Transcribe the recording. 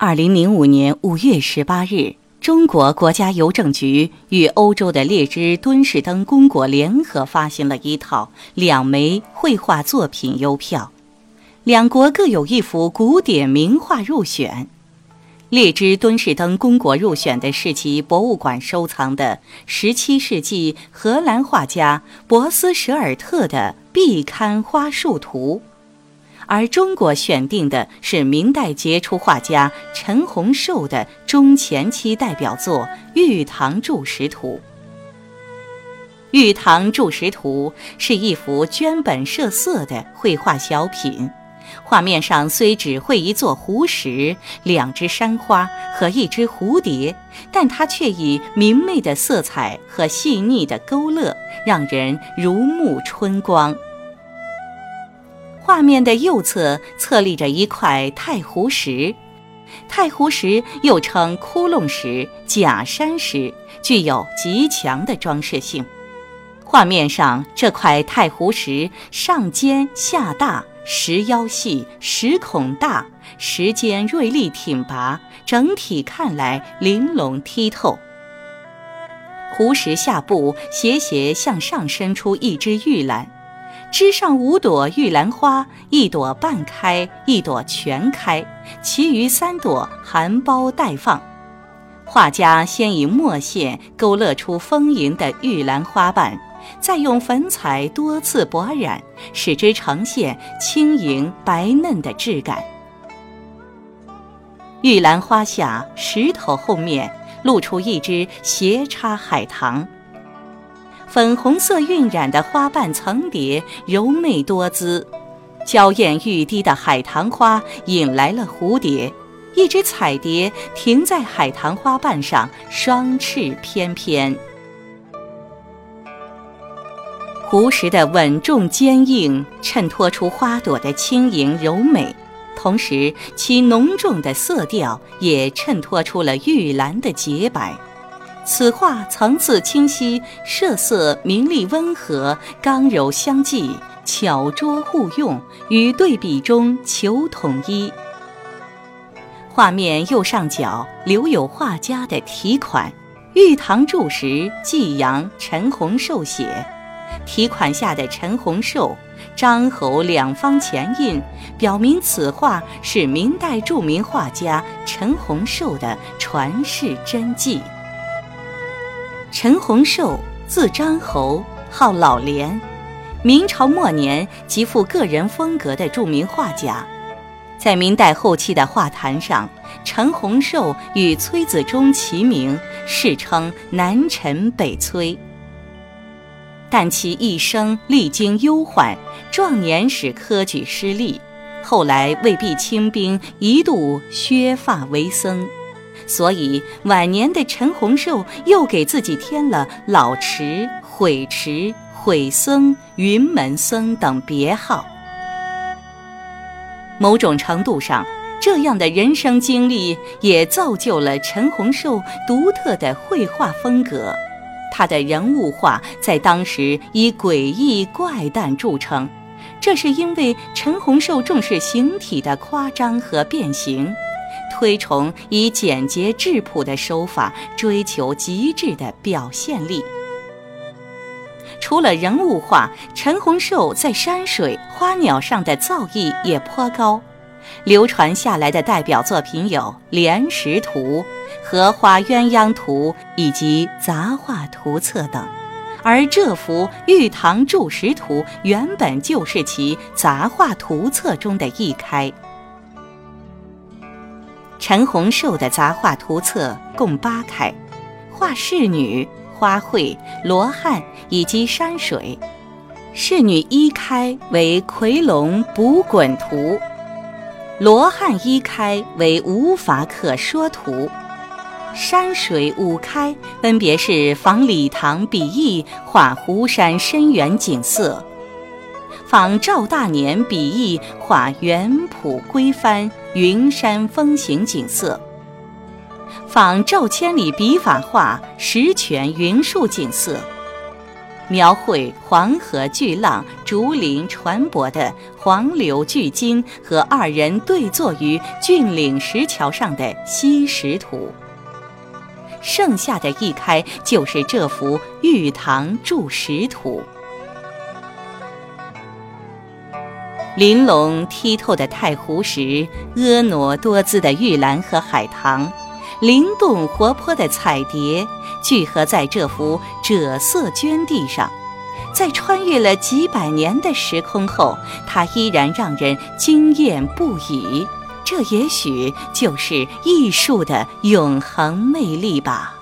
二零零五年五月十八日，中国国家邮政局与欧洲的列支敦士登公国联合发行了一套两枚绘画作品邮票，两国各有一幅古典名画入选。列支敦士登公国入选的是其博物馆收藏的十七世纪荷兰画家博斯舍尔特的壁刊花树图。而中国选定的是明代杰出画家陈洪绶的中前期代表作《玉堂注石图》。《玉堂注石图》是一幅绢本设色的绘画小品，画面上虽只绘一座湖石、两只山花和一只蝴蝶，但它却以明媚的色彩和细腻的勾勒，让人如沐春光。画面的右侧侧立着一块太湖石，太湖石又称窟窿石、假山石，具有极强的装饰性。画面上这块太湖石上尖下大，石腰细，石孔大，石尖锐利挺拔，整体看来玲珑剔透。湖石下部斜斜向上伸出一只玉兰。枝上五朵玉兰花，一朵半开，一朵全开，其余三朵含苞待放。画家先以墨线勾勒出丰盈的玉兰花瓣，再用粉彩多次薄染，使之呈现轻盈白嫩的质感。玉兰花下石头后面露出一只斜插海棠。粉红色晕染的花瓣层叠，柔媚多姿；娇艳欲滴的海棠花引来了蝴蝶，一只彩蝶停在海棠花瓣上，双翅翩翩。湖石的稳重坚硬，衬托出花朵的轻盈柔美，同时其浓重的色调也衬托出了玉兰的洁白。此画层次清晰，色色明丽温和，刚柔相济，巧拙互用，与对比中求统一。画面右上角留有画家的题款“玉堂注释季阳陈洪寿写”，题款下的陈洪寿、张侯两方前印，表明此画是明代著名画家陈洪寿的传世真迹。陈洪寿，字张侯，号老莲，明朝末年极富个人风格的著名画家。在明代后期的画坛上，陈洪寿与崔子忠齐名，世称南陈北崔。但其一生历经忧患，壮年时科举失利，后来为避清兵，一度削发为僧。所以晚年的陈洪寿又给自己添了老池、悔池、悔僧、云门僧等别号。某种程度上，这样的人生经历也造就了陈洪寿独特的绘画风格。他的人物画在当时以诡异怪诞著称，这是因为陈洪寿重视形体的夸张和变形。推崇以简洁质朴的手法追求极致的表现力。除了人物画，陈洪寿在山水、花鸟上的造诣也颇高。流传下来的代表作品有《莲石图》《荷花鸳鸯图》以及《杂画图册》等，而这幅《玉堂注石图》原本就是其《杂画图册》中的一开。陈洪寿的杂画图册共八开，画仕女、花卉、罗汉以及山水。仕女一开为《夔龙补滚图》，罗汉一开为《无法可说图》，山水五开分别是仿李唐笔意画湖山深远景色。仿赵大年笔意画原圃归帆、云山风行景色；仿赵千里笔法画石泉云树景色；描绘黄河巨浪、竹林船舶的黄柳巨鲸和二人对坐于峻岭石桥上的西石图。剩下的一开就是这幅《玉堂注石图》。玲珑剔透的太湖石，婀娜多姿的玉兰和海棠，灵动活泼的彩蝶，聚合在这幅赭色绢地上，在穿越了几百年的时空后，它依然让人惊艳不已。这也许就是艺术的永恒魅力吧。